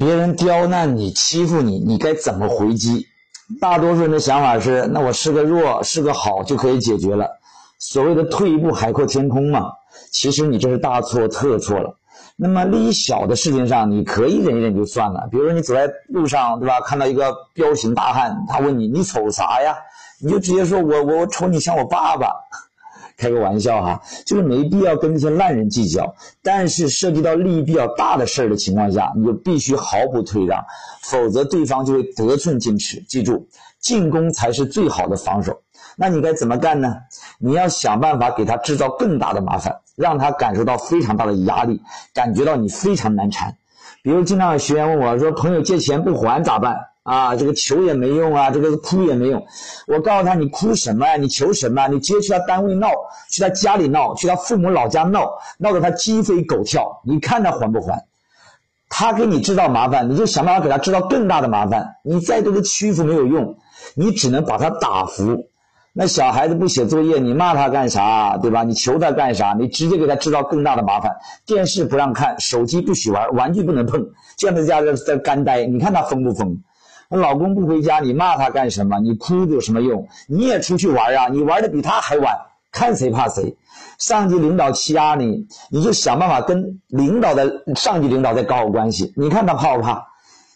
别人刁难你、欺负你，你该怎么回击？大多数人的想法是：那我是个弱，是个好就可以解决了。所谓的退一步海阔天空嘛，其实你这是大错特错了。那么利益小的事情上，你可以忍一忍就算了。比如说你走在路上，对吧？看到一个彪形大汉，他问你：“你瞅啥呀？”你就直接说：“我我我瞅你像我爸爸。”开个玩笑哈，就是没必要跟那些烂人计较。但是涉及到利益比较大的事儿的情况下，你就必须毫不退让，否则对方就会得寸进尺。记住，进攻才是最好的防守。那你该怎么干呢？你要想办法给他制造更大的麻烦，让他感受到非常大的压力，感觉到你非常难缠。比如，经常有学员问我说：“朋友借钱不还咋办？”啊，这个求也没用啊，这个哭也没用。我告诉他，你哭什么呀？你求什么？你直接去他单位闹，去他家里闹，去他父母老家闹，闹得他鸡飞狗跳。你看他还不还？他给你制造麻烦，你就想办法给他制造更大的麻烦。你再多的屈服没有用，你只能把他打服。那小孩子不写作业，你骂他干啥？对吧？你求他干啥？你直接给他制造更大的麻烦。电视不让看，手机不许玩，玩具不能碰，这样在家在在干呆。你看他疯不疯？老公不回家，你骂他干什么？你哭有什么用？你也出去玩啊！你玩的比他还晚，看谁怕谁。上级领导欺压你，你就想办法跟领导的上级领导再搞好关系。你看他怕不怕？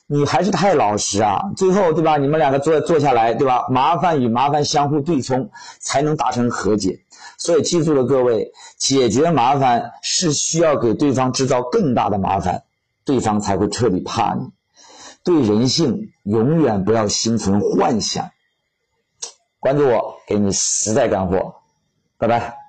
你还是太老实啊！最后对吧？你们两个坐坐下来对吧？麻烦与麻烦相互对冲，才能达成和解。所以记住了，各位，解决麻烦是需要给对方制造更大的麻烦，对方才会彻底怕你。对人性永远不要心存幻想。关注我，给你实在干货。拜拜。